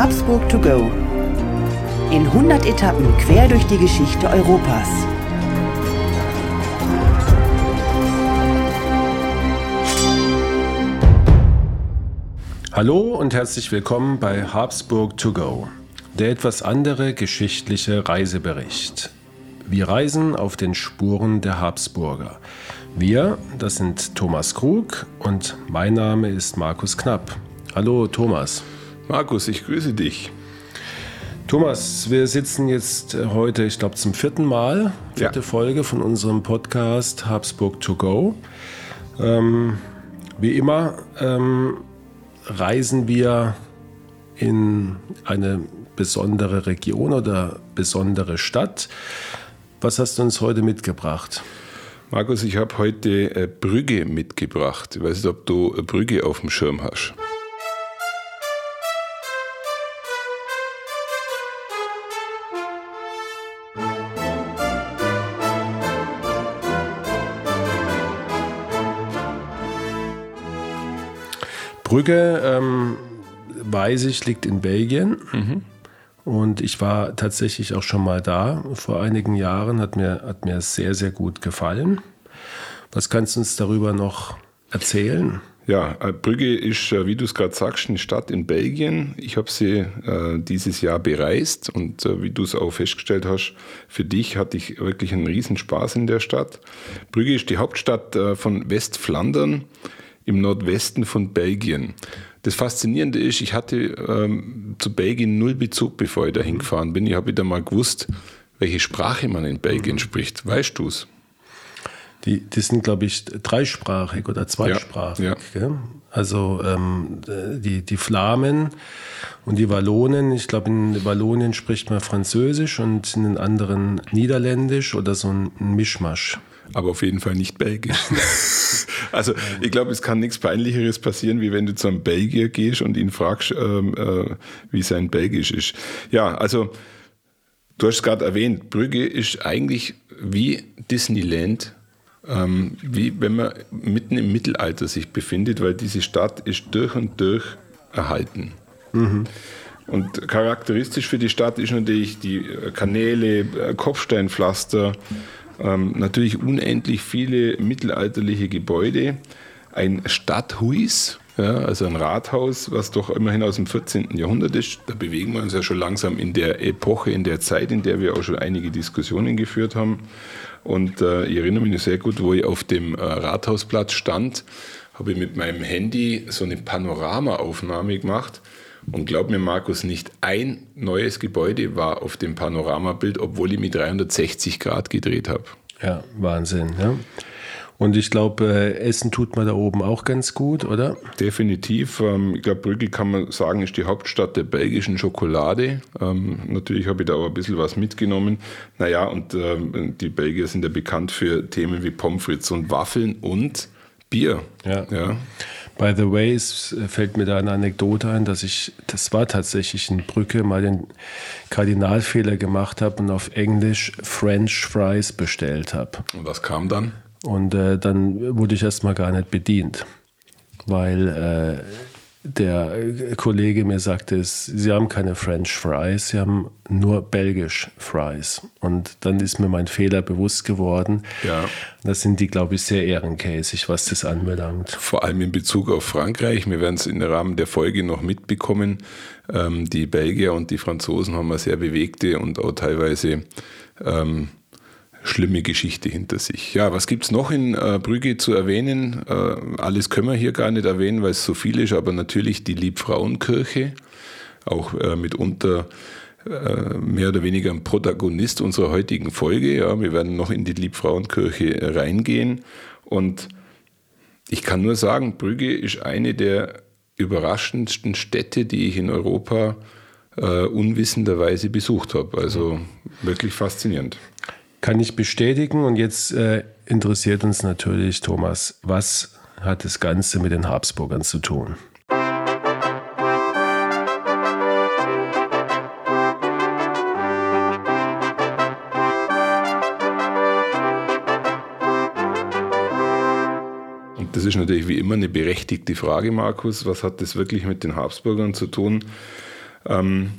Habsburg to go. In 100 Etappen quer durch die Geschichte Europas. Hallo und herzlich willkommen bei Habsburg to go, der etwas andere geschichtliche Reisebericht. Wir reisen auf den Spuren der Habsburger. Wir, das sind Thomas Krug und mein Name ist Markus Knapp. Hallo Thomas. Markus, ich grüße dich. Thomas, wir sitzen jetzt äh, heute, ich glaube, zum vierten Mal, vierte ja. Folge von unserem Podcast Habsburg to go. Ähm, wie immer ähm, reisen wir in eine besondere Region oder besondere Stadt. Was hast du uns heute mitgebracht? Markus, ich habe heute äh, Brügge mitgebracht. Ich weiß nicht, ob du Brügge auf dem Schirm hast. Brügge, ähm, weiß ich, liegt in Belgien. Mhm. Und ich war tatsächlich auch schon mal da vor einigen Jahren, hat mir, hat mir sehr, sehr gut gefallen. Was kannst du uns darüber noch erzählen? Ja, äh, Brügge ist, äh, wie du es gerade sagst, eine Stadt in Belgien. Ich habe sie äh, dieses Jahr bereist und äh, wie du es auch festgestellt hast, für dich hatte ich wirklich einen Riesenspaß in der Stadt. Brügge ist die Hauptstadt äh, von Westflandern im Nordwesten von Belgien. Das Faszinierende ist, ich hatte ähm, zu Belgien null Bezug, bevor ich da hingefahren bin. Ich habe wieder mal gewusst, welche Sprache man in Belgien mhm. spricht. Weißt du es? Die, die sind, glaube ich, dreisprachig oder zweisprachig. Ja, ja. Also ähm, die, die Flamen und die Wallonen. Ich glaube, in Wallonien spricht man Französisch und in den anderen Niederländisch oder so ein Mischmasch aber auf jeden Fall nicht belgisch. also ich glaube, es kann nichts Peinlicheres passieren, wie wenn du zu einem Belgier gehst und ihn fragst, ähm, äh, wie sein Belgisch ist. Ja, also du hast es gerade erwähnt, Brügge ist eigentlich wie Disneyland, ähm, wie wenn man mitten im Mittelalter sich befindet, weil diese Stadt ist durch und durch erhalten. Mhm. Und charakteristisch für die Stadt ist natürlich die Kanäle, äh, Kopfsteinpflaster, ähm, natürlich unendlich viele mittelalterliche Gebäude, ein Stadthuis, ja, also ein Rathaus, was doch immerhin aus dem 14. Jahrhundert ist. Da bewegen wir uns ja schon langsam in der Epoche, in der Zeit, in der wir auch schon einige Diskussionen geführt haben. Und äh, ich erinnere mich sehr gut, wo ich auf dem äh, Rathausplatz stand, habe ich mit meinem Handy so eine Panoramaaufnahme gemacht und glaub mir, Markus, nicht ein neues Gebäude war auf dem Panoramabild, obwohl ich mit 360 Grad gedreht habe. Ja, Wahnsinn. Ja. Und ich glaube, äh, Essen tut man da oben auch ganz gut, oder? Definitiv. Ähm, ich glaube, Brügge kann man sagen, ist die Hauptstadt der belgischen Schokolade. Ähm, natürlich habe ich da auch ein bisschen was mitgenommen. Naja, und ähm, die Belgier sind ja bekannt für Themen wie Pommes frites und Waffeln und Bier. Ja. ja. By the way, es fällt mir da eine Anekdote ein, dass ich, das war tatsächlich in Brücke, mal den Kardinalfehler gemacht habe und auf Englisch French Fries bestellt habe. Und was kam dann? Und äh, dann wurde ich erstmal gar nicht bedient, weil äh, der Kollege mir sagte, sie haben keine French Fries, sie haben nur belgisch Fries. Und dann ist mir mein Fehler bewusst geworden. Ja. Das sind die, glaube ich, sehr ehrenkäsig, was das anbelangt. Vor allem in Bezug auf Frankreich. Wir werden es im Rahmen der Folge noch mitbekommen. Ähm, die Belgier und die Franzosen haben eine sehr bewegte und auch teilweise ähm, schlimme Geschichte hinter sich. Ja, was gibt es noch in äh, Brügge zu erwähnen? Äh, alles können wir hier gar nicht erwähnen, weil es so viel ist, aber natürlich die Liebfrauenkirche, auch äh, mitunter äh, mehr oder weniger ein Protagonist unserer heutigen Folge. Ja, wir werden noch in die Liebfrauenkirche reingehen und ich kann nur sagen, Brügge ist eine der überraschendsten Städte, die ich in Europa äh, unwissenderweise besucht habe. Also wirklich faszinierend. Kann ich bestätigen. Und jetzt äh, interessiert uns natürlich, Thomas, was hat das Ganze mit den Habsburgern zu tun? Das ist natürlich wie immer eine berechtigte Frage, Markus. Was hat das wirklich mit den Habsburgern zu tun? Ähm,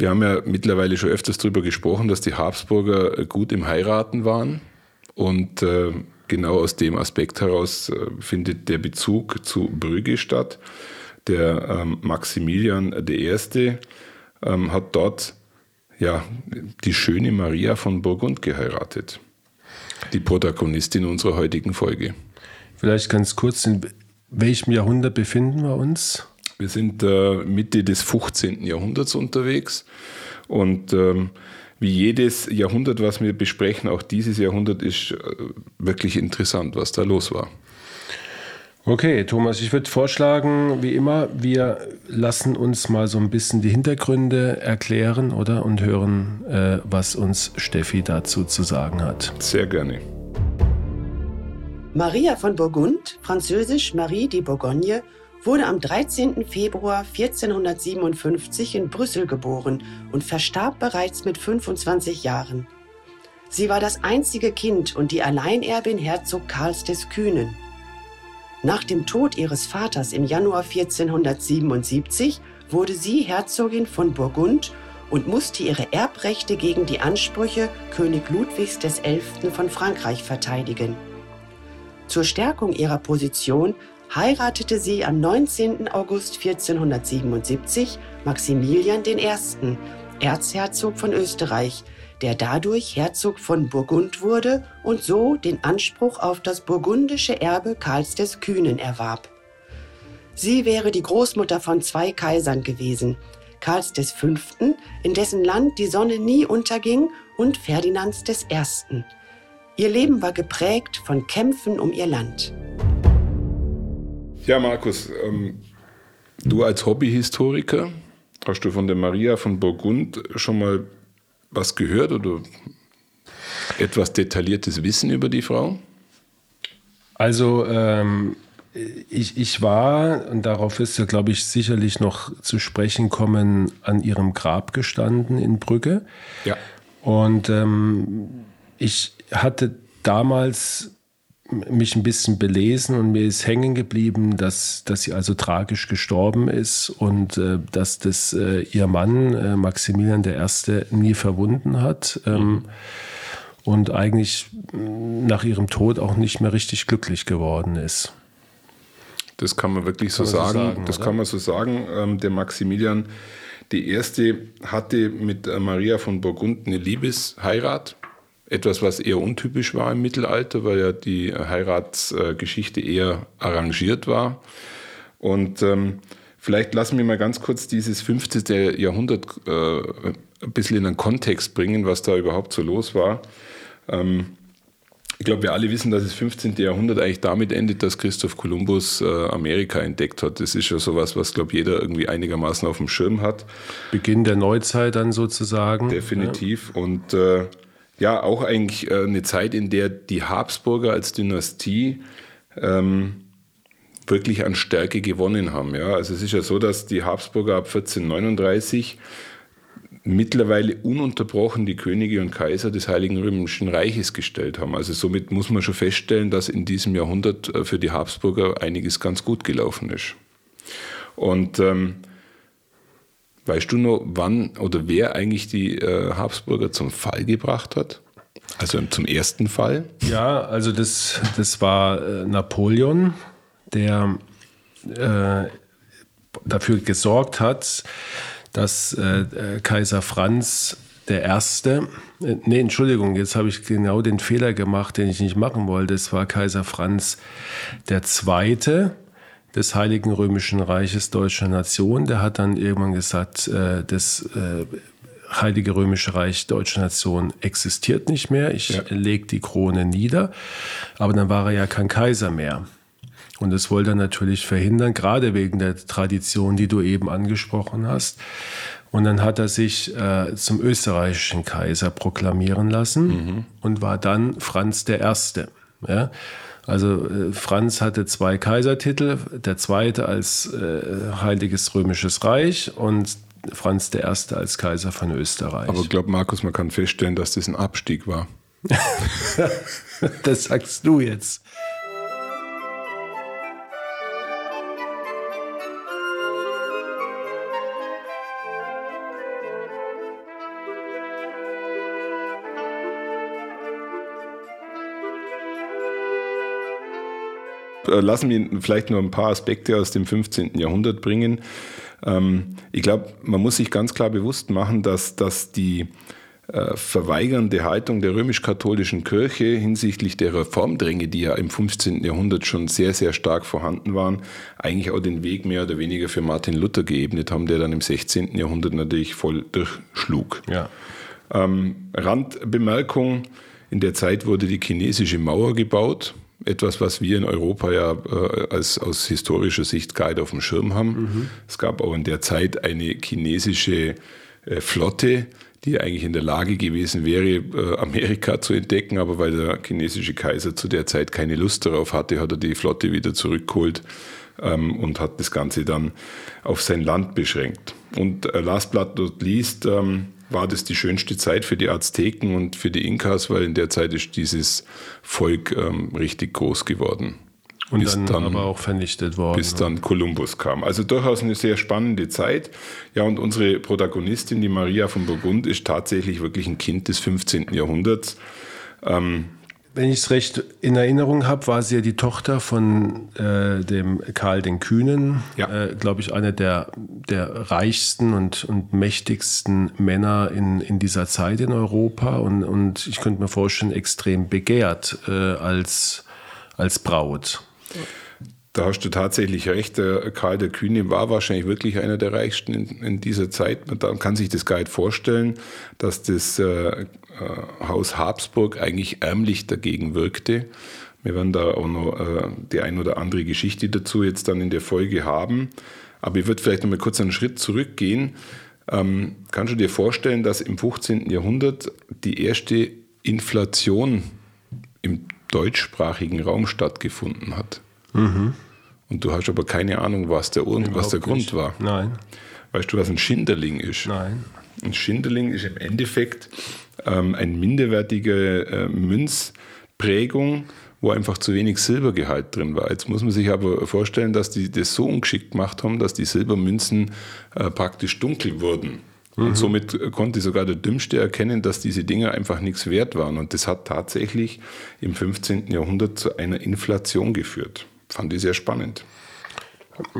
wir haben ja mittlerweile schon öfters darüber gesprochen, dass die Habsburger gut im Heiraten waren. Und äh, genau aus dem Aspekt heraus äh, findet der Bezug zu Brügge statt. Der ähm, Maximilian I. Ähm, hat dort ja, die schöne Maria von Burgund geheiratet. Die Protagonistin unserer heutigen Folge. Vielleicht ganz kurz, in welchem Jahrhundert befinden wir uns? Wir sind äh, Mitte des 15. Jahrhunderts unterwegs und ähm, wie jedes Jahrhundert, was wir besprechen, auch dieses Jahrhundert ist äh, wirklich interessant, was da los war. Okay, Thomas, ich würde vorschlagen, wie immer, wir lassen uns mal so ein bisschen die Hintergründe erklären, oder? Und hören, äh, was uns Steffi dazu zu sagen hat. Sehr gerne. Maria von Burgund, französisch Marie de Bourgogne, wurde am 13. Februar 1457 in Brüssel geboren und verstarb bereits mit 25 Jahren. Sie war das einzige Kind und die Alleinerbin Herzog Karls des Kühnen. Nach dem Tod ihres Vaters im Januar 1477 wurde sie Herzogin von Burgund und musste ihre Erbrechte gegen die Ansprüche König Ludwigs XI. von Frankreich verteidigen. Zur Stärkung ihrer Position heiratete sie am 19. August 1477 Maximilian I., Erzherzog von Österreich, der dadurch Herzog von Burgund wurde und so den Anspruch auf das burgundische Erbe Karls des Kühnen erwarb. Sie wäre die Großmutter von zwei Kaisern gewesen, Karls Fünften, in dessen Land die Sonne nie unterging, und Ferdinands Ersten. Ihr Leben war geprägt von Kämpfen um ihr Land. Ja, Markus, ähm, du als Hobbyhistoriker, hast du von der Maria von Burgund schon mal was gehört oder etwas detailliertes Wissen über die Frau? Also ähm, ich, ich war, und darauf ist ja, glaube ich, sicherlich noch zu sprechen kommen, an ihrem Grab gestanden in Brügge. Ja. Und ähm, ich hatte damals mich ein bisschen belesen und mir ist hängen geblieben, dass, dass sie also tragisch gestorben ist und äh, dass das äh, ihr Mann äh, Maximilian I. nie verwunden hat ähm, und eigentlich nach ihrem Tod auch nicht mehr richtig glücklich geworden ist. Das kann man wirklich so, sagen. so sagen. Das oder? kann man so sagen. Ähm, der Maximilian I. hatte mit äh, Maria von Burgund eine Liebesheirat etwas, was eher untypisch war im Mittelalter, weil ja die Heiratsgeschichte eher arrangiert war. Und ähm, vielleicht lassen wir mal ganz kurz dieses 15. Jahrhundert äh, ein bisschen in einen Kontext bringen, was da überhaupt so los war. Ähm, ich glaube, wir alle wissen, dass das 15. Jahrhundert eigentlich damit endet, dass Christoph Kolumbus äh, Amerika entdeckt hat. Das ist ja sowas, was, glaube jeder irgendwie einigermaßen auf dem Schirm hat. Beginn der Neuzeit dann sozusagen. Definitiv. Ja. Und äh, ja auch eigentlich äh, eine Zeit, in der die Habsburger als Dynastie ähm, wirklich an Stärke gewonnen haben. Ja? Also es ist ja so, dass die Habsburger ab 1439 mittlerweile ununterbrochen die Könige und Kaiser des Heiligen Römischen Reiches gestellt haben. Also somit muss man schon feststellen, dass in diesem Jahrhundert äh, für die Habsburger einiges ganz gut gelaufen ist. Und ähm, Weißt du noch, wann oder wer eigentlich die äh, Habsburger zum Fall gebracht hat? Also zum ersten Fall? Ja, also das, das war äh, Napoleon, der äh, dafür gesorgt hat, dass äh, äh, Kaiser Franz der Erste, nee, Entschuldigung, jetzt habe ich genau den Fehler gemacht, den ich nicht machen wollte. Es war Kaiser Franz der Zweite, des Heiligen Römischen Reiches deutscher Nation. Der hat dann irgendwann gesagt, äh, das äh, Heilige Römische Reich deutscher Nation existiert nicht mehr. Ich ja. lege die Krone nieder. Aber dann war er ja kein Kaiser mehr. Und das wollte er natürlich verhindern, gerade wegen der Tradition, die du eben angesprochen hast. Und dann hat er sich äh, zum österreichischen Kaiser proklamieren lassen mhm. und war dann Franz der Erste. Ja? Also äh, Franz hatte zwei Kaisertitel, der zweite als äh, Heiliges Römisches Reich und Franz der Erste als Kaiser von Österreich. Aber ich glaube, Markus, man kann feststellen, dass das ein Abstieg war. das sagst du jetzt. Lassen mich vielleicht nur ein paar Aspekte aus dem 15. Jahrhundert bringen. Ähm, ich glaube, man muss sich ganz klar bewusst machen, dass, dass die äh, verweigernde Haltung der römisch-katholischen Kirche hinsichtlich der Reformdränge, die ja im 15. Jahrhundert schon sehr, sehr stark vorhanden waren, eigentlich auch den Weg mehr oder weniger für Martin Luther geebnet haben, der dann im 16. Jahrhundert natürlich voll durchschlug. Ja. Ähm, Randbemerkung, in der Zeit wurde die chinesische Mauer gebaut. Etwas, was wir in Europa ja äh, als, aus historischer Sicht gar nicht auf dem Schirm haben. Mhm. Es gab auch in der Zeit eine chinesische äh, Flotte, die eigentlich in der Lage gewesen wäre, äh, Amerika zu entdecken, aber weil der chinesische Kaiser zu der Zeit keine Lust darauf hatte, hat er die Flotte wieder zurückgeholt ähm, und hat das Ganze dann auf sein Land beschränkt. Und äh, last but not least ähm, war das die schönste Zeit für die Azteken und für die Inkas, weil in der Zeit ist dieses Volk ähm, richtig groß geworden. Und dann, dann, aber auch vernichtet worden. Bis dann Kolumbus kam. Also durchaus eine sehr spannende Zeit. Ja, und unsere Protagonistin, die Maria von Burgund, ist tatsächlich wirklich ein Kind des 15. Jahrhunderts. Ähm, wenn ich es recht in Erinnerung habe, war sie ja die Tochter von äh, dem Karl den Kühnen, ja. äh, glaube ich, einer der, der reichsten und, und mächtigsten Männer in, in dieser Zeit in Europa und, und ich könnte mir vorstellen, extrem begehrt äh, als, als Braut. Da hast du tatsächlich recht. Der Karl der Kühne war wahrscheinlich wirklich einer der reichsten in, in dieser Zeit. Man kann sich das gar nicht vorstellen, dass das äh, Haus Habsburg eigentlich ärmlich dagegen wirkte. Wir werden da auch noch äh, die ein oder andere Geschichte dazu jetzt dann in der Folge haben. Aber ich würde vielleicht noch mal kurz einen Schritt zurückgehen. Ähm, kannst du dir vorstellen, dass im 15. Jahrhundert die erste Inflation im deutschsprachigen Raum stattgefunden hat. Mhm. Und du hast aber keine Ahnung, was der, was der Grund war. Nein. Weißt du, was ein Schinderling ist? Nein. Ein Schinderling ist im Endeffekt ähm, eine minderwertige äh, Münzprägung, wo einfach zu wenig Silbergehalt drin war. Jetzt muss man sich aber vorstellen, dass die das so ungeschickt gemacht haben, dass die Silbermünzen äh, praktisch dunkel wurden. Und mhm. somit konnte sogar der Dümmste erkennen, dass diese Dinge einfach nichts wert waren. Und das hat tatsächlich im 15. Jahrhundert zu einer Inflation geführt. Fand ich sehr spannend.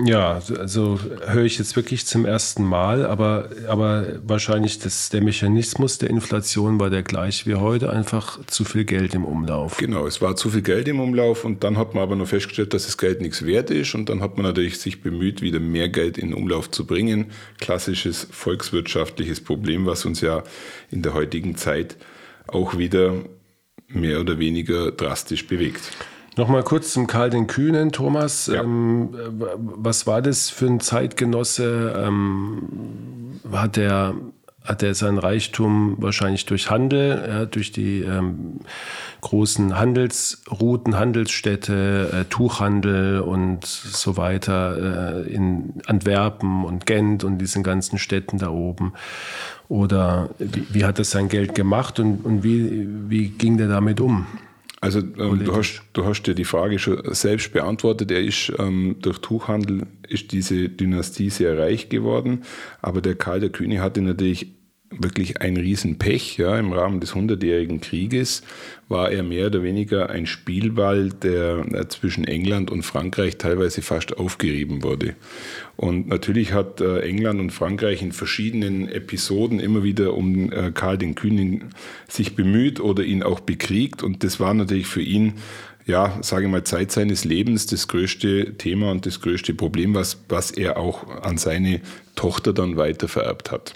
Ja, also höre ich jetzt wirklich zum ersten Mal, aber, aber wahrscheinlich das, der Mechanismus der Inflation war der gleich wie heute, einfach zu viel Geld im Umlauf. Genau, es war zu viel Geld im Umlauf und dann hat man aber noch festgestellt, dass das Geld nichts wert ist und dann hat man natürlich sich bemüht, wieder mehr Geld in den Umlauf zu bringen. Klassisches volkswirtschaftliches Problem, was uns ja in der heutigen Zeit auch wieder mehr oder weniger drastisch bewegt. Nochmal kurz zum Karl den Kühnen, Thomas. Ja. Ähm, was war das für ein Zeitgenosse? Ähm, hat er hat er seinen Reichtum wahrscheinlich durch Handel, ja, durch die ähm, großen Handelsrouten, Handelsstädte, äh, Tuchhandel und so weiter äh, in Antwerpen und Gent und diesen ganzen Städten da oben. Oder wie, wie hat er sein Geld gemacht und, und wie, wie ging der damit um? Also ähm, du, hast, du hast dir die Frage schon selbst beantwortet. Er ist ähm, durch Tuchhandel ist diese Dynastie sehr reich geworden, aber der Karl der Kühne hatte natürlich wirklich ein Riesenpech. Ja. Im Rahmen des Hundertjährigen Krieges war er mehr oder weniger ein Spielball, der äh, zwischen England und Frankreich teilweise fast aufgerieben wurde. Und natürlich hat äh, England und Frankreich in verschiedenen Episoden immer wieder um äh, Karl den Kühnen sich bemüht oder ihn auch bekriegt. Und das war natürlich für ihn ja, sage ich mal, Zeit seines Lebens das größte Thema und das größte Problem, was, was er auch an seine Tochter dann weiter vererbt hat.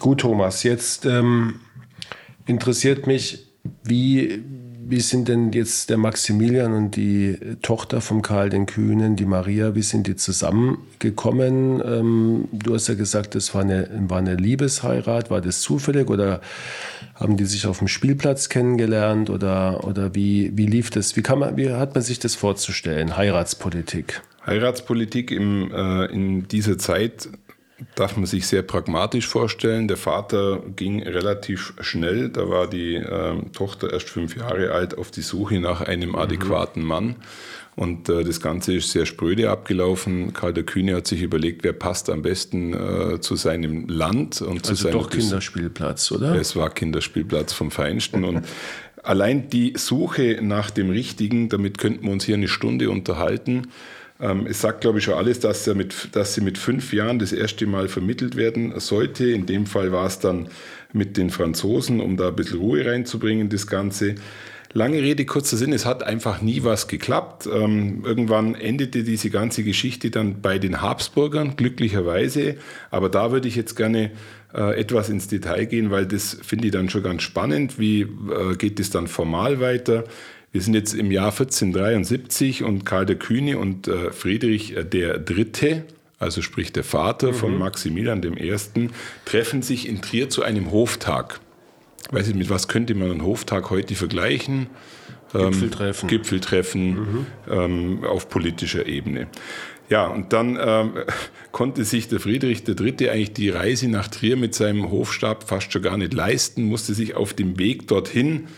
Gut, Thomas, jetzt ähm, interessiert mich, wie, wie sind denn jetzt der Maximilian und die Tochter von Karl den Kühnen, die Maria, wie sind die zusammengekommen? Ähm, du hast ja gesagt, das war eine, war eine Liebesheirat. War das zufällig oder haben die sich auf dem Spielplatz kennengelernt oder, oder wie, wie lief das? Wie, kann man, wie hat man sich das vorzustellen, Heiratspolitik? Heiratspolitik im, äh, in dieser Zeit darf man sich sehr pragmatisch vorstellen. Der Vater ging relativ schnell, da war die äh, Tochter erst fünf Jahre alt, auf die Suche nach einem adäquaten Mann. Und äh, das Ganze ist sehr spröde abgelaufen. Karl der Kühne hat sich überlegt, wer passt am besten äh, zu seinem Land und also zu seinem. doch Kinderspielplatz, oder? Es war Kinderspielplatz vom Feinsten. und allein die Suche nach dem Richtigen, damit könnten wir uns hier eine Stunde unterhalten. Ähm, es sagt, glaube ich, schon alles, dass, er mit, dass sie mit fünf Jahren das erste Mal vermittelt werden sollte. In dem Fall war es dann mit den Franzosen, um da ein bisschen Ruhe reinzubringen, das Ganze. Lange Rede, kurzer Sinn, es hat einfach nie was geklappt. Ähm, irgendwann endete diese ganze Geschichte dann bei den Habsburgern, glücklicherweise. Aber da würde ich jetzt gerne äh, etwas ins Detail gehen, weil das finde ich dann schon ganz spannend. Wie äh, geht es dann formal weiter? Wir sind jetzt im Jahr 1473 und Karl der Kühne und äh, Friedrich äh, der Dritte, also sprich der Vater mhm. von Maximilian I., treffen sich in Trier zu einem Hoftag. Weiß ich, mit was könnte man einen Hoftag heute vergleichen? Ähm, Gipfeltreffen. Gipfeltreffen mhm. ähm, auf politischer Ebene. Ja, und dann ähm, konnte sich der Friedrich III. eigentlich die Reise nach Trier mit seinem Hofstab fast schon gar nicht leisten, musste sich auf dem Weg dorthin äh,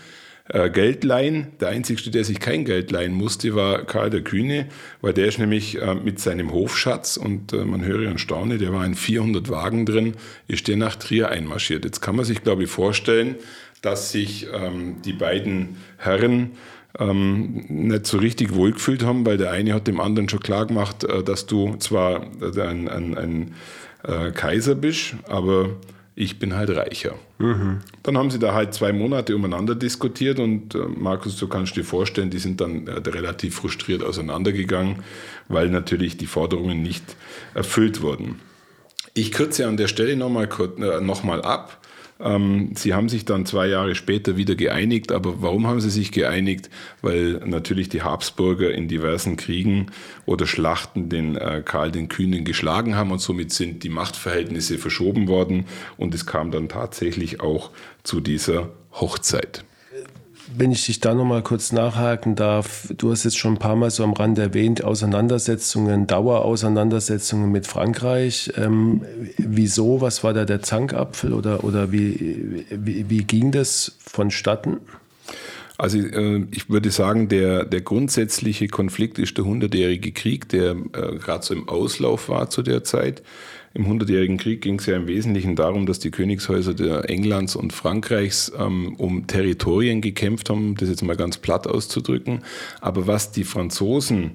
Geld leihen. Der Einzige, der sich kein Geld leihen musste, war Karl der Kühne, weil der ist nämlich äh, mit seinem Hofschatz, und äh, man höre und staune, der war in 400 Wagen drin, ist der nach Trier einmarschiert. Jetzt kann man sich, glaube ich, vorstellen, dass sich ähm, die beiden Herren ähm, nicht so richtig wohlgefühlt haben, weil der eine hat dem anderen schon klar gemacht, äh, dass du zwar äh, ein, ein, ein äh, Kaiser bist, aber ich bin halt reicher. Mhm. Dann haben sie da halt zwei Monate umeinander diskutiert und äh, Markus, du kannst dir vorstellen, die sind dann äh, relativ frustriert auseinandergegangen, weil natürlich die Forderungen nicht erfüllt wurden. Ich kürze an der Stelle nochmal äh, noch mal ab. Ähm, sie haben sich dann zwei Jahre später wieder geeinigt, aber warum haben sie sich geeinigt? Weil natürlich die Habsburger in diversen Kriegen oder Schlachten den äh, Karl den Kühnen geschlagen haben und somit sind die Machtverhältnisse verschoben worden und es kam dann tatsächlich auch zu dieser Hochzeit. Wenn ich dich da nochmal kurz nachhaken darf, du hast jetzt schon ein paar Mal so am Rand erwähnt, Auseinandersetzungen, Dauerauseinandersetzungen mit Frankreich. Ähm, wieso? Was war da der Zankapfel oder, oder wie, wie, wie ging das vonstatten? Also äh, ich würde sagen, der, der grundsätzliche Konflikt ist der Hundertjährige Krieg, der äh, gerade so im Auslauf war zu der Zeit. Im Hundertjährigen Krieg ging es ja im Wesentlichen darum, dass die Königshäuser der Englands und Frankreichs ähm, um Territorien gekämpft haben, um das jetzt mal ganz platt auszudrücken. Aber was die Franzosen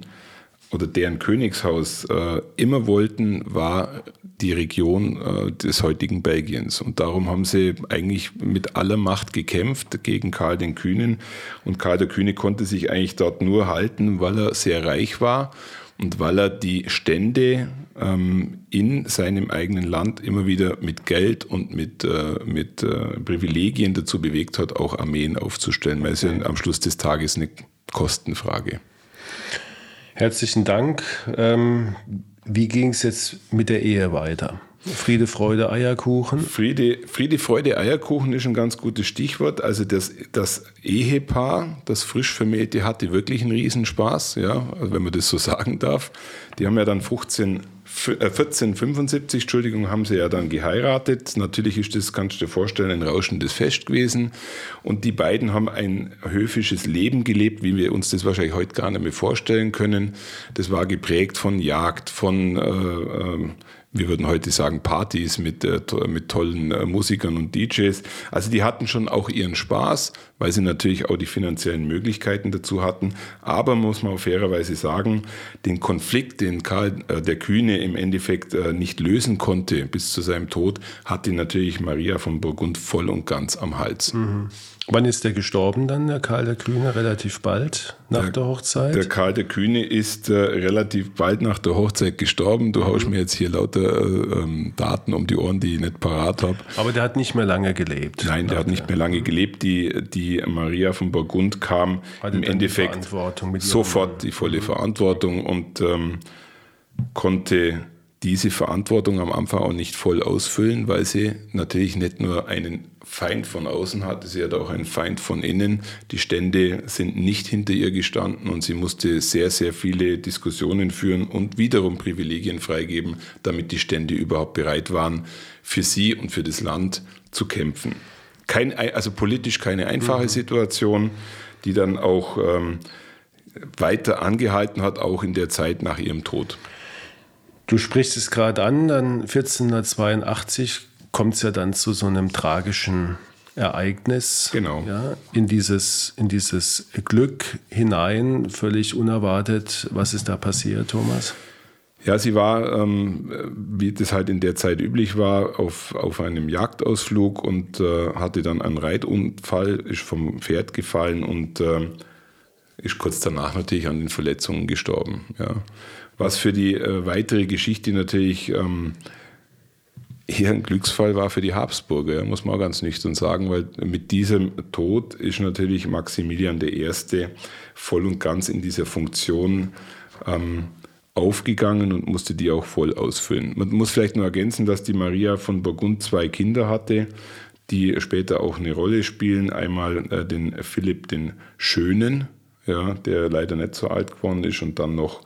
oder deren Königshaus äh, immer wollten, war die Region äh, des heutigen Belgiens. Und darum haben sie eigentlich mit aller Macht gekämpft gegen Karl den Kühnen. Und Karl der Kühne konnte sich eigentlich dort nur halten, weil er sehr reich war und weil er die Stände ähm, in seinem eigenen Land immer wieder mit Geld und mit, äh, mit äh, Privilegien dazu bewegt hat, auch Armeen aufzustellen, weil es ja am Schluss des Tages eine Kostenfrage. Herzlichen Dank. Ähm, wie ging es jetzt mit der Ehe weiter? Friede, Freude, Eierkuchen. Friede, Friede, Freude, Eierkuchen ist ein ganz gutes Stichwort. Also das, das Ehepaar, das frisch Vermählte, hatte wirklich einen Riesenspaß, ja, wenn man das so sagen darf. Die haben ja dann 15, 1475, äh, Entschuldigung, haben sie ja dann geheiratet. Natürlich ist das, kannst du dir vorstellen, ein rauschendes Fest gewesen. Und die beiden haben ein höfisches Leben gelebt, wie wir uns das wahrscheinlich heute gar nicht mehr vorstellen können. Das war geprägt von Jagd, von äh, äh, wir würden heute sagen, Partys mit, äh, mit tollen äh, Musikern und DJs. Also die hatten schon auch ihren Spaß, weil sie natürlich auch die finanziellen Möglichkeiten dazu hatten. Aber muss man fairerweise sagen, den Konflikt, den Karl äh, der Kühne im Endeffekt nicht lösen konnte bis zu seinem Tod, hatte natürlich Maria von Burgund voll und ganz am Hals. Mhm. Wann ist der gestorben dann, der Karl der Kühne? Relativ bald nach der, der Hochzeit? Der Karl der Kühne ist äh, relativ bald nach der Hochzeit gestorben. Du mhm. haust mir jetzt hier lauter äh, ähm, Daten um die Ohren, die ich nicht parat habe. Aber der hat nicht mehr lange gelebt. Nein, der hat nicht mehr lange gelebt. Die, die Maria von Burgund kam Hatte im Endeffekt sofort die volle Verantwortung und ähm, konnte diese Verantwortung am Anfang auch nicht voll ausfüllen, weil sie natürlich nicht nur einen Feind von außen hatte, sie hat auch einen Feind von innen. Die Stände sind nicht hinter ihr gestanden und sie musste sehr, sehr viele Diskussionen führen und wiederum Privilegien freigeben, damit die Stände überhaupt bereit waren, für sie und für das Land zu kämpfen. Kein, also politisch keine einfache mhm. Situation, die dann auch ähm, weiter angehalten hat, auch in der Zeit nach ihrem Tod. Du sprichst es gerade an, dann 1482 kommt es ja dann zu so einem tragischen Ereignis. Genau. Ja, in, dieses, in dieses Glück hinein, völlig unerwartet. Was ist da passiert, Thomas? Ja, sie war, ähm, wie das halt in der Zeit üblich war, auf, auf einem Jagdausflug und äh, hatte dann einen Reitunfall, ist vom Pferd gefallen und äh, ist kurz danach natürlich an den Verletzungen gestorben. Ja was für die äh, weitere Geschichte natürlich ähm, eher ein Glücksfall war für die Habsburger, muss man auch ganz nüchtern sagen, weil mit diesem Tod ist natürlich Maximilian I. voll und ganz in dieser Funktion ähm, aufgegangen und musste die auch voll ausfüllen. Man muss vielleicht nur ergänzen, dass die Maria von Burgund zwei Kinder hatte, die später auch eine Rolle spielen. Einmal äh, den Philipp den Schönen, ja, der leider nicht so alt geworden ist, und dann noch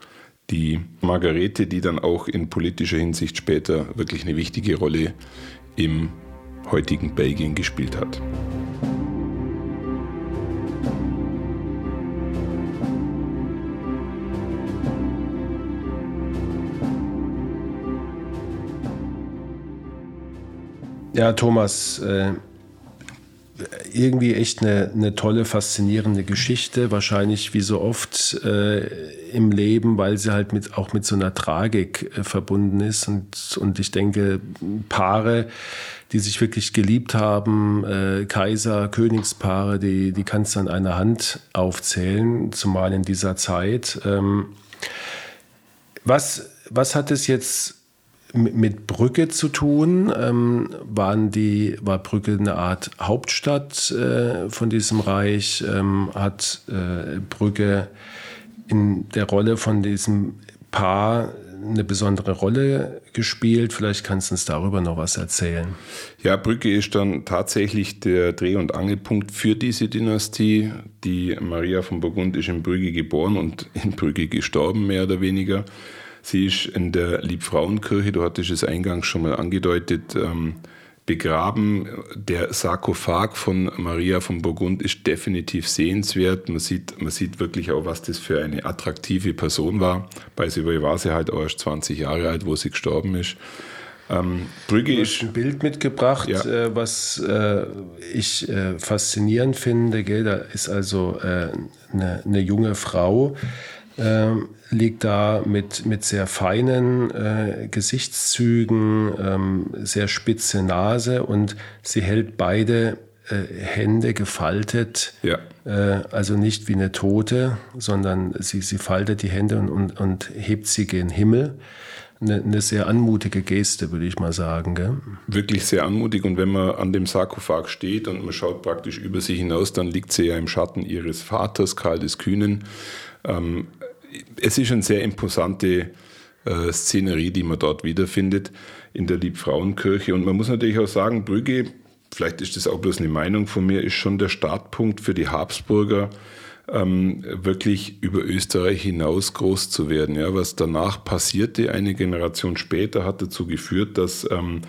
die Margarete, die dann auch in politischer Hinsicht später wirklich eine wichtige Rolle im heutigen Belgien gespielt hat. Ja, Thomas, äh, irgendwie echt eine, eine tolle, faszinierende Geschichte. Wahrscheinlich wie so oft äh, im Leben, weil sie halt mit, auch mit so einer Tragik äh, verbunden ist. Und, und ich denke, Paare, die sich wirklich geliebt haben, äh, Kaiser, Königspaare, die, die kannst du an einer Hand aufzählen, zumal in dieser Zeit. Ähm, was, was hat es jetzt mit Brügge zu tun. Ähm, waren die, war Brügge eine Art Hauptstadt äh, von diesem Reich? Ähm, hat äh, Brügge in der Rolle von diesem Paar eine besondere Rolle gespielt? Vielleicht kannst du uns darüber noch was erzählen. Ja, Brügge ist dann tatsächlich der Dreh- und Angelpunkt für diese Dynastie. Die Maria von Burgund ist in Brügge geboren und in Brügge gestorben, mehr oder weniger. Sie ist in der Liebfrauenkirche, du hattest es eingangs schon mal angedeutet, ähm, begraben. Der Sarkophag von Maria von Burgund ist definitiv sehenswert. Man sieht, man sieht wirklich auch, was das für eine attraktive Person war. Bei sie war sie halt auch erst 20 Jahre alt, wo sie gestorben ist. Ähm, Brügge hast ein Bild mitgebracht, ja. äh, was äh, ich äh, faszinierend finde. Gell? Da ist also eine, äh, eine junge Frau, ähm, liegt da mit, mit sehr feinen äh, Gesichtszügen, ähm, sehr spitze Nase und sie hält beide äh, Hände gefaltet. Ja. Äh, also nicht wie eine Tote, sondern sie, sie faltet die Hände und, und, und hebt sie gen Himmel. Eine, eine, sehr anmutige Geste, würde ich mal sagen. Gell? Wirklich sehr anmutig. Und wenn man an dem Sarkophag steht und man schaut praktisch über sie hinaus, dann liegt sie ja im Schatten ihres Vaters, Karl des Kühnen. Ähm, es ist eine sehr imposante äh, Szenerie, die man dort wiederfindet in der Liebfrauenkirche. Und man muss natürlich auch sagen, Brügge, vielleicht ist das auch bloß eine Meinung von mir, ist schon der Startpunkt für die Habsburger, ähm, wirklich über Österreich hinaus groß zu werden. Ja, was danach passierte, eine Generation später, hat dazu geführt, dass ähm,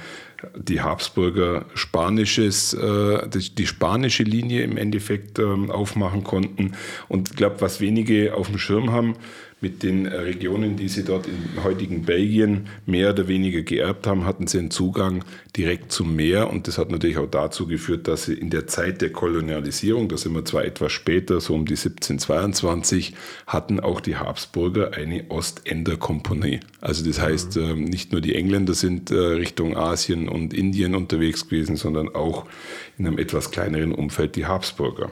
die Habsburger spanisches, äh, die, spanische Linie im Endeffekt ähm, aufmachen konnten. Und ich glaube, was wenige auf dem Schirm haben, mit den äh, Regionen, die sie dort im heutigen Belgien mehr oder weniger geerbt haben, hatten sie einen Zugang direkt zum Meer. Und das hat natürlich auch dazu geführt, dass sie in der Zeit der Kolonialisierung, da sind wir zwar etwas später, so um die 1722, hatten auch die Habsburger eine Ostender-Kompanie. Also das heißt, mhm. nicht nur die Engländer sind äh, Richtung Asien und Indien unterwegs gewesen, sondern auch in einem etwas kleineren Umfeld die Habsburger.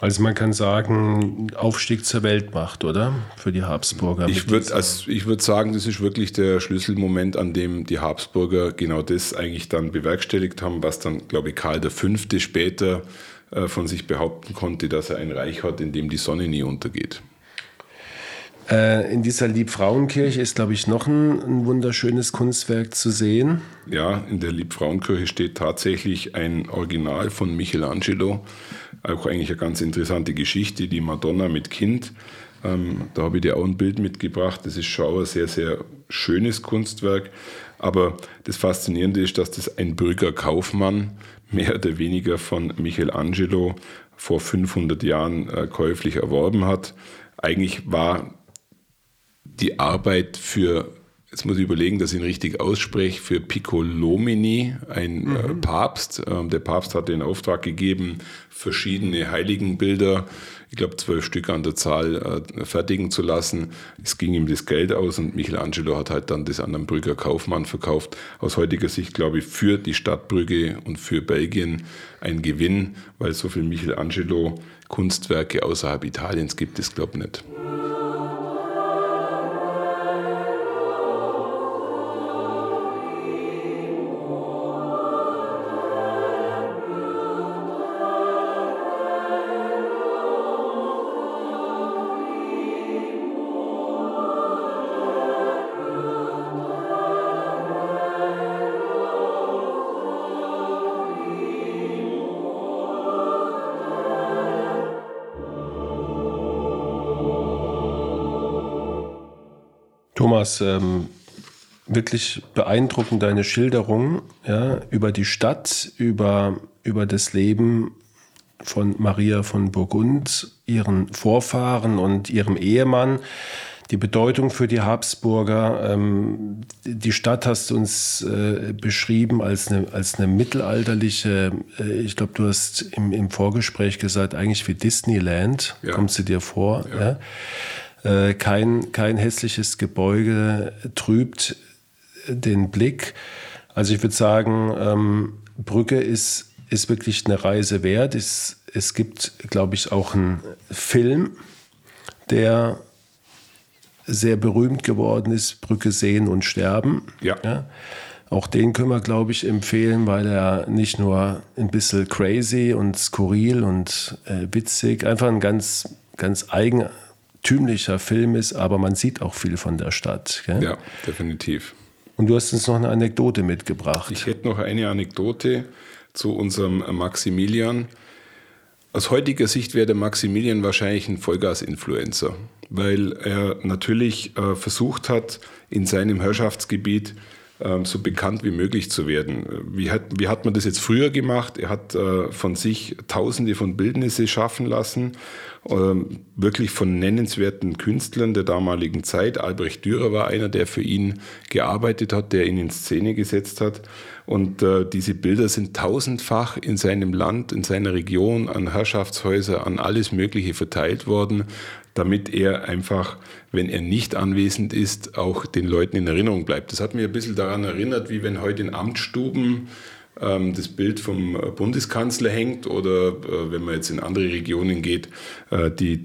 Also man kann sagen, Aufstieg zur Weltmacht, oder? Für die Habsburger. Ich würde also würd sagen, das ist wirklich der Schlüsselmoment, an dem die Habsburger genau das eigentlich dann bewerkstelligt haben, was dann, glaube ich, Karl V. später äh, von sich behaupten konnte, dass er ein Reich hat, in dem die Sonne nie untergeht. Äh, in dieser Liebfrauenkirche ist, glaube ich, noch ein, ein, wunderschönes Kunstwerk zu sehen. Ja, in der Liebfrauenkirche steht tatsächlich ein Original von Michelangelo auch eigentlich eine ganz interessante Geschichte, die Madonna mit Kind. Ähm, da habe ich dir auch ein Bild mitgebracht. Das ist schon ein sehr, sehr schönes Kunstwerk. Aber das Faszinierende ist, dass das ein Brügger Kaufmann mehr oder weniger von Michelangelo vor 500 Jahren äh, käuflich erworben hat. Eigentlich war die Arbeit für Jetzt muss ich überlegen, dass ich ihn richtig ausspreche, für Piccolomini, ein äh, mhm. Papst. Ähm, der Papst hat den Auftrag gegeben, verschiedene Heiligenbilder, ich glaube zwölf Stück an der Zahl, äh, fertigen zu lassen. Es ging ihm das Geld aus und Michelangelo hat halt dann das an einen Brügger Kaufmann verkauft. Aus heutiger Sicht, glaube ich, für die Stadt Brügge und für Belgien ein Gewinn, weil so viel Michelangelo Kunstwerke außerhalb Italiens gibt es, glaube ich, nicht. Thomas, ähm, wirklich beeindruckend deine Schilderung ja, über die Stadt, über, über das Leben von Maria von Burgund, ihren Vorfahren und ihrem Ehemann. Die Bedeutung für die Habsburger. Ähm, die Stadt hast du uns äh, beschrieben als eine, als eine mittelalterliche, äh, ich glaube, du hast im, im Vorgespräch gesagt, eigentlich wie Disneyland, ja. kommt sie dir vor. Ja. ja? Äh, kein, kein hässliches Gebäude trübt den Blick. Also ich würde sagen, ähm, Brücke ist, ist wirklich eine Reise wert. Es, es gibt, glaube ich, auch einen Film, der sehr berühmt geworden ist, Brücke sehen und sterben. Ja. ja. Auch den können wir, glaube ich, empfehlen, weil er nicht nur ein bisschen crazy und skurril und äh, witzig, einfach ein ganz, ganz eigen, eigentümlicher Film ist, aber man sieht auch viel von der Stadt. Gell? Ja, definitiv. Und du hast uns noch eine Anekdote mitgebracht. Ich hätte noch eine Anekdote zu unserem Maximilian. Aus heutiger Sicht wäre der Maximilian wahrscheinlich ein Vollgas-Influencer, weil er natürlich äh, versucht hat, in seinem Herrschaftsgebiet so bekannt wie möglich zu werden. Wie hat, wie hat man das jetzt früher gemacht? Er hat äh, von sich Tausende von Bildnisse schaffen lassen, ähm, wirklich von nennenswerten Künstlern der damaligen Zeit. Albrecht Dürer war einer, der für ihn gearbeitet hat, der ihn in Szene gesetzt hat. Und äh, diese Bilder sind tausendfach in seinem Land, in seiner Region, an Herrschaftshäuser, an alles Mögliche verteilt worden damit er einfach, wenn er nicht anwesend ist, auch den Leuten in Erinnerung bleibt. Das hat mir ein bisschen daran erinnert, wie wenn heute in Amtsstuben ähm, das Bild vom äh, Bundeskanzler hängt oder äh, wenn man jetzt in andere Regionen geht, äh, die,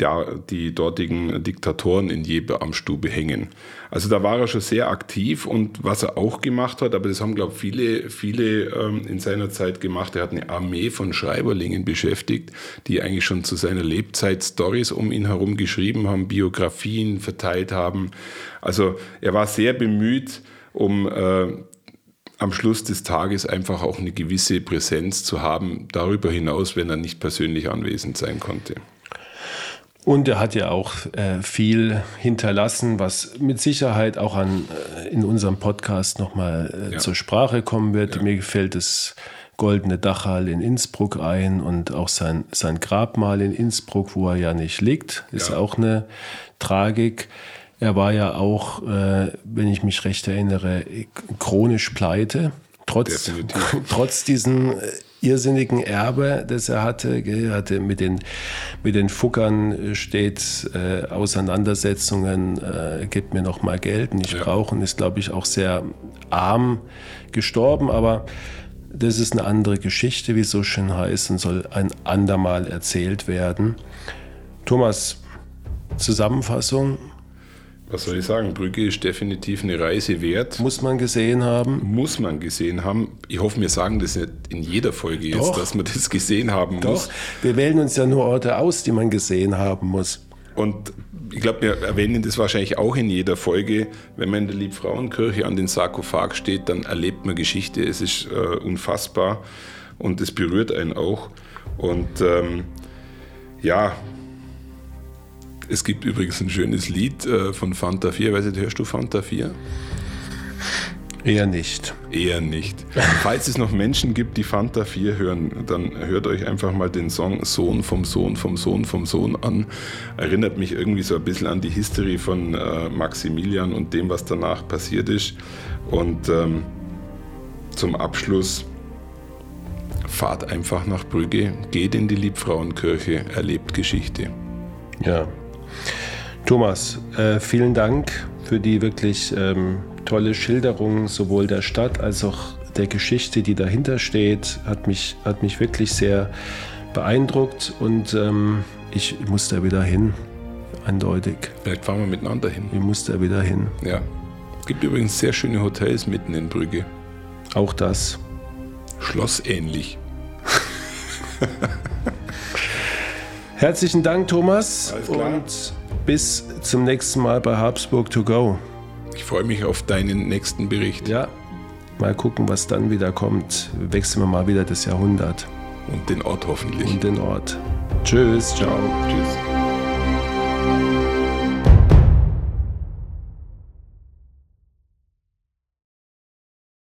die dortigen Diktatoren in jeder Amtsstube hängen. Also da war er schon sehr aktiv und was er auch gemacht hat, aber das haben, glaube ich, viele, viele ähm, in seiner Zeit gemacht, er hat eine Armee von Schreiberlingen beschäftigt, die eigentlich schon zu seiner Lebzeit Stories um ihn herum geschrieben haben, Biografien verteilt haben. Also er war sehr bemüht, um äh, am Schluss des Tages einfach auch eine gewisse Präsenz zu haben, darüber hinaus, wenn er nicht persönlich anwesend sein konnte. Und er hat ja auch äh, viel hinterlassen, was mit Sicherheit auch an, äh, in unserem Podcast nochmal äh, ja. zur Sprache kommen wird. Ja. Mir gefällt das Goldene Dachal in Innsbruck ein und auch sein, sein Grabmal in Innsbruck, wo er ja nicht liegt, ist ja. auch eine Tragik. Er war ja auch, äh, wenn ich mich recht erinnere, chronisch pleite. Trotz, trotz diesen äh, irrsinnigen Erbe, das er hatte. Er hatte mit den, mit den Fuckern steht äh, Auseinandersetzungen, äh, gibt mir noch mal Geld, nicht ja. brauchen, ist, glaube ich, auch sehr arm gestorben, aber das ist eine andere Geschichte, wie es so schön heißt, und soll ein andermal erzählt werden. Thomas, Zusammenfassung, was soll ich sagen? Brügge ist definitiv eine Reise wert. Muss man gesehen haben? Muss man gesehen haben. Ich hoffe, wir sagen das nicht in jeder Folge jetzt, Doch. dass man das gesehen haben Doch. muss. Wir wählen uns ja nur Orte aus, die man gesehen haben muss. Und ich glaube, wir erwähnen das wahrscheinlich auch in jeder Folge. Wenn man in der Liebfrauenkirche an den Sarkophag steht, dann erlebt man Geschichte. Es ist äh, unfassbar und es berührt einen auch. Und ähm, ja, es gibt übrigens ein schönes Lied äh, von Fanta 4. Weißt du, hörst du Fanta 4? Eher nicht. Eher nicht. Falls es noch Menschen gibt, die Fanta 4 hören, dann hört euch einfach mal den Song Sohn vom Sohn vom Sohn vom Sohn an. Erinnert mich irgendwie so ein bisschen an die History von äh, Maximilian und dem, was danach passiert ist. Und ähm, zum Abschluss fahrt einfach nach Brügge, geht in die Liebfrauenkirche, erlebt Geschichte. Ja, Thomas, äh, vielen Dank für die wirklich ähm, tolle Schilderung sowohl der Stadt als auch der Geschichte, die dahinter steht. Hat mich, hat mich wirklich sehr beeindruckt und ähm, ich muss da wieder hin, eindeutig. Vielleicht fahren wir miteinander hin. Ich muss da wieder hin. Ja. Es gibt übrigens sehr schöne Hotels mitten in Brügge. Auch das. Schlossähnlich. Herzlichen Dank, Thomas. Und bis zum nächsten Mal bei Habsburg to go. Ich freue mich auf deinen nächsten Bericht. Ja, mal gucken, was dann wieder kommt. Wechseln wir mal wieder das Jahrhundert. Und den Ort hoffentlich. Und den Ort. Tschüss, ciao. Tschüss.